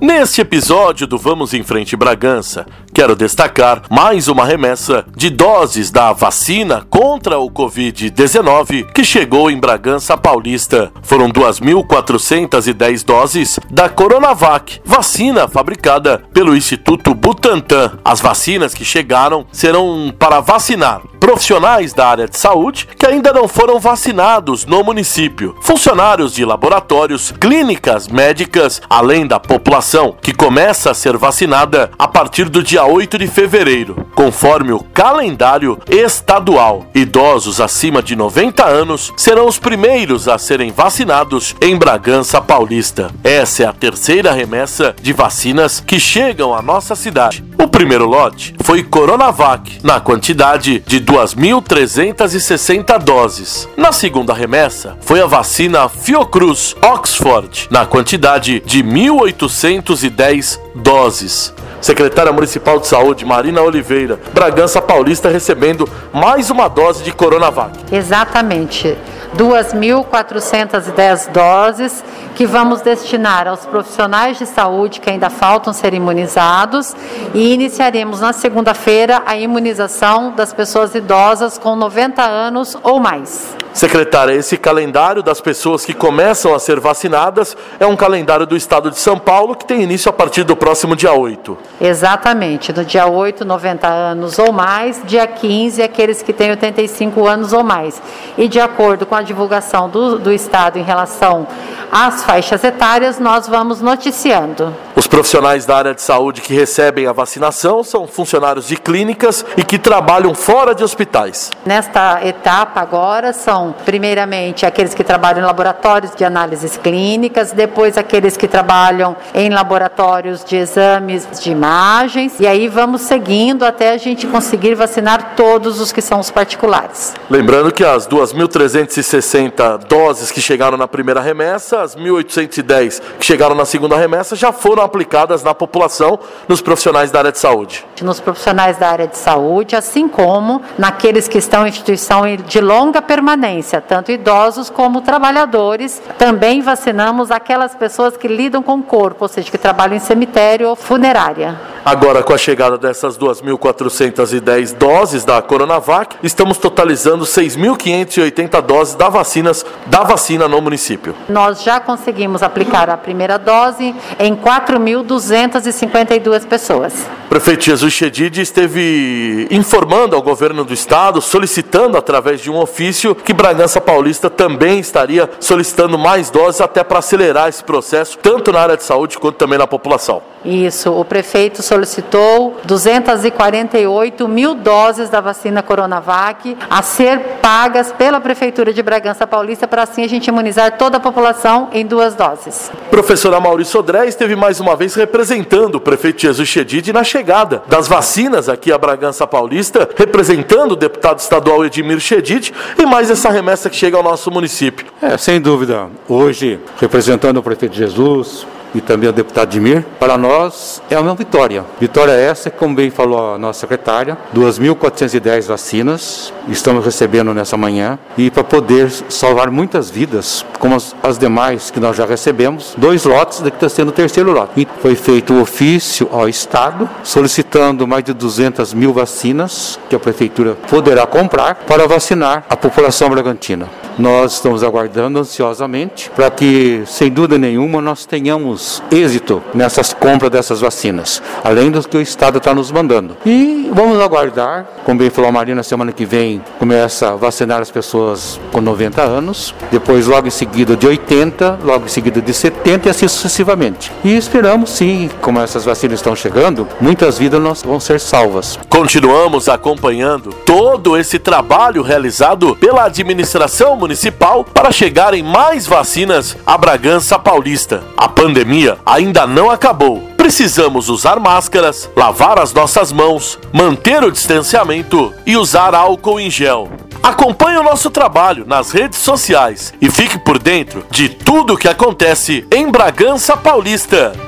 Neste episódio do Vamos em Frente Bragança, quero destacar mais uma remessa de doses da vacina contra o Covid-19 que chegou em Bragança Paulista. Foram 2.410 doses da Coronavac, vacina fabricada pelo Instituto Butantan. As vacinas que chegaram serão para vacinar profissionais da área de saúde que ainda não foram vacinados no município, funcionários de laboratórios, clínicas médicas, além da população que começa a ser vacinada a partir do dia 8 de fevereiro, conforme o calendário estadual. Idosos acima de 90 anos serão os primeiros a serem vacinados em Bragança Paulista. Essa é a terceira remessa de vacinas que chegam à nossa cidade. O primeiro lote foi Coronavac, na quantidade de 2.360 doses. Na segunda remessa, foi a vacina Fiocruz Oxford, na quantidade de 1.810 doses. Secretária Municipal de Saúde, Marina Oliveira, Bragança Paulista, recebendo mais uma dose de Coronavac. Exatamente. 2.410 doses que vamos destinar aos profissionais de saúde que ainda faltam ser imunizados e iniciaremos na segunda-feira a imunização das pessoas idosas com 90 anos ou mais. Secretária, esse calendário das pessoas que começam a ser vacinadas é um calendário do estado de São Paulo que tem início a partir do próximo dia 8. Exatamente, no dia 8, 90 anos ou mais, dia 15, aqueles que têm 85 anos ou mais. E de acordo com a divulgação do, do estado em relação às faixas etárias, nós vamos noticiando. Os profissionais da área de saúde que recebem a vacinação são funcionários de clínicas e que trabalham fora de hospitais. Nesta etapa agora são, primeiramente, aqueles que trabalham em laboratórios de análises clínicas, depois aqueles que trabalham em laboratórios de exames de imagens, e aí vamos seguindo até a gente conseguir vacinar todos os que são os particulares. Lembrando que as 2.360 doses que chegaram na primeira remessa, as 1.810 que chegaram na segunda remessa, já foram aplicadas na população, nos profissionais da área de saúde. Nos profissionais da área de saúde, assim como naqueles que estão em instituição de longa permanência, tanto idosos como trabalhadores. Também vacinamos aquelas pessoas que lidam com o corpo, ou seja, que trabalham em cemitério ou funerária. Agora, com a chegada dessas 2.410 doses da Coronavac, estamos totalizando 6.580 doses da, vacinas, da vacina no município. Nós já conseguimos aplicar a primeira dose em 4.252 pessoas. Prefeito Jesus Chedid esteve informando ao governo do estado, solicitando através de um ofício que Bragança Paulista também estaria solicitando mais doses até para acelerar esse processo, tanto na área de saúde quanto também na população. Isso, o prefeito solicitou 248 mil doses da vacina Coronavac a ser pagas pela Prefeitura de Bragança Paulista para assim a gente imunizar toda a população em duas doses. Professora Maurício Odré esteve mais uma vez representando o prefeito Jesus Chedid na chegada das vacinas aqui a Bragança Paulista, representando o deputado estadual Edmir Chedid e mais essa remessa que chega ao nosso município. É, sem dúvida, hoje representando o prefeito Jesus, e também o deputado Dimir, para nós é uma vitória. Vitória essa, como bem falou a nossa secretária, 2.410 vacinas estamos recebendo nessa manhã e para poder salvar muitas vidas, como as, as, demais que nós já recebemos, dois lotes, daqui está sendo o terceiro lote. E foi feito o ofício ao Estado solicitando mais de 200 mil vacinas que a Prefeitura poderá comprar para vacinar a população bragantina. Nós estamos aguardando ansiosamente para que, sem dúvida nenhuma, nós tenhamos êxito nessas compras dessas vacinas, além do que o Estado está nos mandando. E vamos aguardar, como bem falou a Marina, semana que vem começa a vacinar as pessoas com 90 anos, depois logo em seguida de 80, logo em seguida de 70 e assim sucessivamente. E esperamos sim, como essas vacinas estão chegando, muitas vidas vão ser salvas. Continuamos acompanhando todo esse trabalho realizado pela administração municipal para chegarem mais vacinas a Bragança Paulista. A pandemia ainda não acabou. Precisamos usar máscaras, lavar as nossas mãos, manter o distanciamento e usar álcool em gel. Acompanhe o nosso trabalho nas redes sociais e fique por dentro de tudo o que acontece em Bragança Paulista.